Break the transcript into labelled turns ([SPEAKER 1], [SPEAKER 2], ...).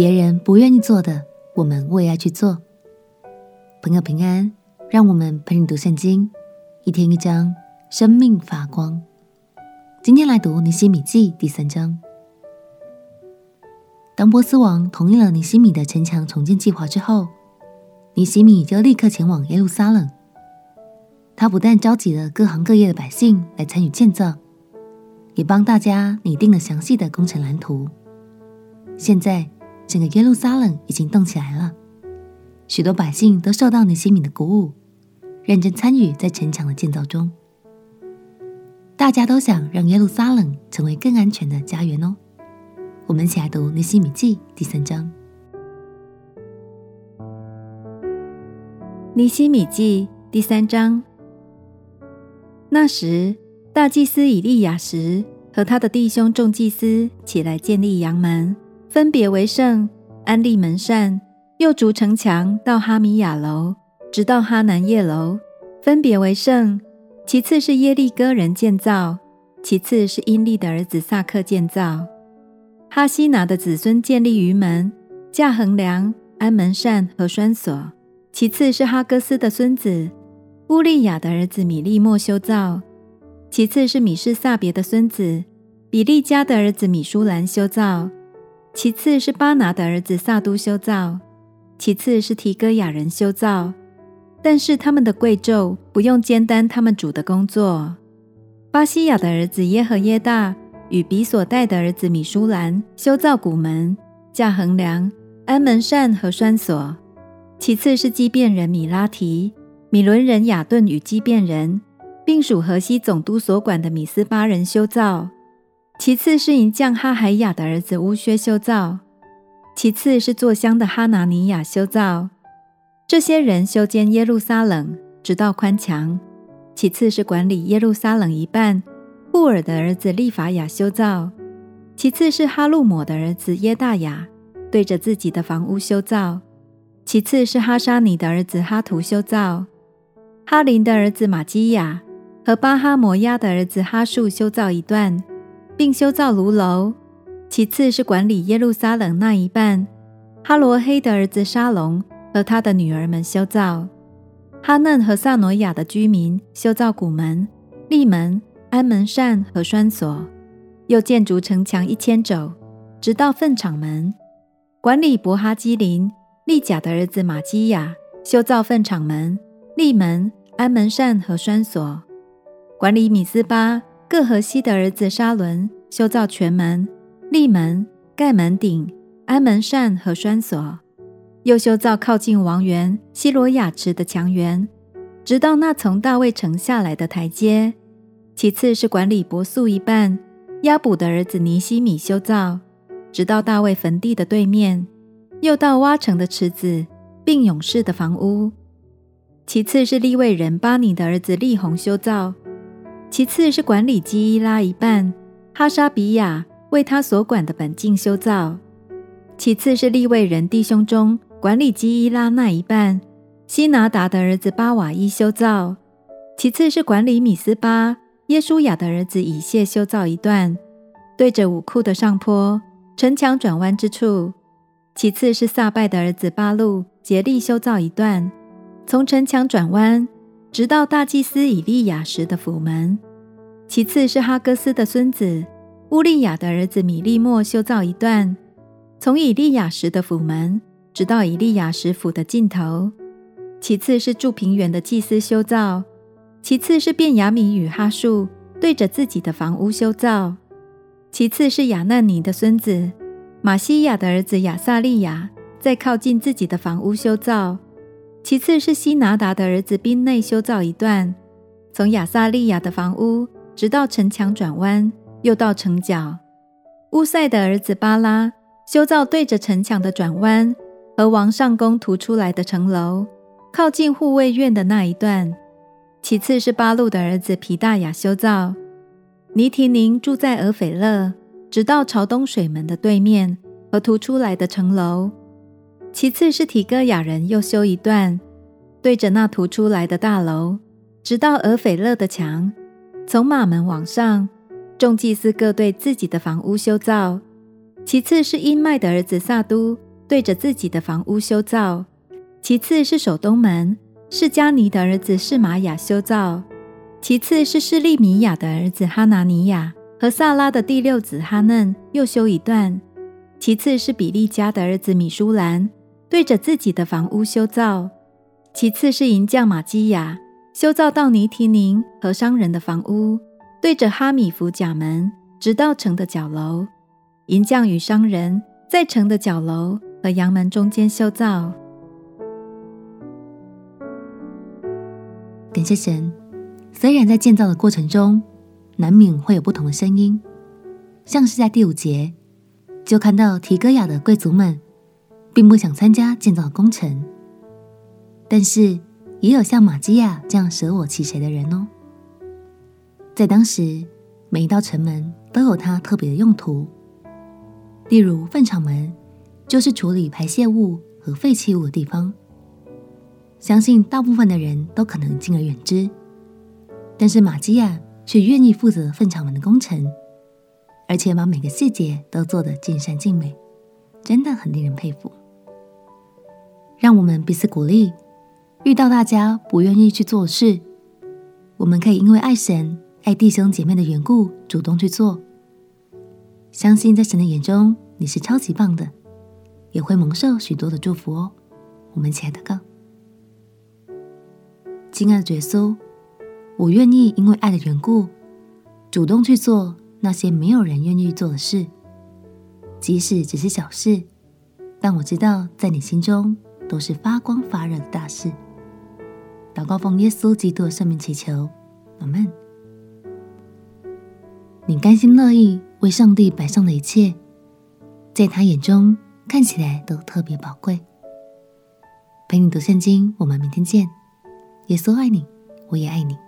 [SPEAKER 1] 别人不愿意做的，我们为爱去做。朋友平安，让我们陪你读圣经，一天一章，生命发光。今天来读尼希米记第三章。当波斯王同意了尼希米的城墙重建计划之后，尼希米就立刻前往耶路撒冷。他不但召集了各行各业的百姓来参与建造，也帮大家拟定了详细的工程蓝图。现在，整个耶路撒冷已经动起来了，许多百姓都受到尼西米的鼓舞，认真参与在城墙的建造中。大家都想让耶路撒冷成为更安全的家园哦。我们一起来读《尼西米记》第三章。
[SPEAKER 2] 《尼西米记》第三章。那时，大祭司以利亚时和他的弟兄众祭司起来建立阳门，分别为圣，安利门扇，又筑城墙到哈米亚楼，直到哈楠业楼，分别为圣。其次是耶利哥人建造，其次是因利的儿子萨克建造。哈希拿的子孙建立鱼门、架横梁、安门扇和栓锁。其次是哈哥斯的孙子乌利亚的儿子米利莫修造。其次是米士撒别的孙子比利迦的儿子米舒兰修造。其次是巴拿的儿子萨都修造。其次是提哥亚人修造。但是他们的贵胄不用肩担他们主的工作。巴西亚的儿子耶和耶大与比索代的儿子米舒兰修造古门、架横梁、安门扇和栓锁。其次是基遍人米拉提、米伦人亚顿与基遍人，并属河西总督所管的米斯巴人修造。其次是银匠哈海雅的儿子乌薛修造。其次是作香的哈拿尼亚修造。这些人修建耶路撒冷，直到宽墙。其次是管理耶路撒冷一半，布尔的儿子利法雅修造。其次是哈路抹的儿子耶大雅，对着自己的房屋修造。其次是哈沙尼的儿子哈图修造。哈林的儿子玛基亚和巴哈摩亚的儿子哈树修造一段，并修造炉楼。其次是管理耶路撒冷那一半，哈罗黑的儿子沙龙。和他的女儿们修造，哈嫩和萨诺亚的居民修造谷门、立门、安门扇和栓锁，又建筑城墙一千肘，直到粪场门。管理伯哈基林、利甲的儿子玛基亚修造粪场门、立门、安门扇和栓锁。管理米斯巴各河西的儿子沙伦修造全门、立门、盖门顶、安门扇和栓锁。又修造靠近王园西罗亚池的墙垣，直到那从大卫城下来的台阶。其次是管理伯素一半，押补的儿子尼西米修造，直到大卫坟地的对面，又到挖城的池子，并勇士的房屋。其次是利未人巴尼的儿子利宏修造。其次是管理基伊拉一半，哈沙比亚为他所管的本境修造。其次是利未人弟兄中。管理基伊拉那一半，希拿达的儿子巴瓦伊修造；其次是管理米斯巴耶书雅的儿子以谢修造一段，对着武库的上坡，城墙转弯之处；其次是撒拜的儿子巴路竭力修造一段，从城墙转弯直到大祭司以利亚时的府门；其次是哈哥斯的孙子乌利亚的儿子米利末修造一段，从以利亚时的府门。直到以利亚时府的尽头。其次是住平原的祭司修造，其次是便雅悯与哈述对着自己的房屋修造，其次是亚难尼的孙子玛西亚的儿子亚撒利雅在靠近自己的房屋修造，其次是希拿达的儿子宾内修造一段，从亚撒利亚的房屋直到城墙转弯，又到城角。乌塞的儿子巴拉修造对着城墙的转弯。和王上宫突出来的城楼，靠近护卫院的那一段。其次是巴路的儿子皮大雅修造。尼提宁住在俄斐勒，直到朝东水门的对面和突出来的城楼。其次是提哥亚人又修一段，对着那突出来的大楼，直到俄斐勒的墙，从马门往上。众祭司各对自己的房屋修造。其次是音麦的儿子撒都。对着自己的房屋修造；其次是守东门，是迦尼的儿子示玛雅修造；其次是示利米亚的儿子哈拿尼亚和萨拉的第六子哈嫩又修一段；其次是比利家的儿子米舒兰，对着自己的房屋修造；其次是银匠玛基亚修造到尼提宁和商人的房屋，对着哈米弗甲门，直到城的角楼。银匠与商人在城的角楼和羊门中间修造。
[SPEAKER 1] 感谢神，虽然在建造的过程中难免会有不同的声音，像是在第五节就看到提哥亚的贵族们并不想参加建造工程，但是也有像玛基亚这样舍我其谁的人哦。在当时，每一道城门都有它特别的用途。例如，粪场门就是处理排泄物和废弃物的地方。相信大部分的人都可能敬而远之，但是玛基亚却愿意负责粪场门的工程，而且把每个细节都做得尽善尽美，真的很令人佩服。让我们彼此鼓励，遇到大家不愿意去做事，我们可以因为爱神、爱弟兄姐妹的缘故，主动去做。相信在神的眼中，你是超级棒的，也会蒙受许多的祝福哦。我们亲爱的哥，亲爱的耶稣，我愿意因为爱的缘故，主动去做那些没有人愿意做的事，即使只是小事，但我知道在你心中都是发光发热的大事。祷告奉耶稣基督的圣名祈求，阿门。你甘心乐意。为上帝摆上的一切，在他眼中看起来都特别宝贵。陪你读圣经，我们明天见。耶稣爱你，我也爱你。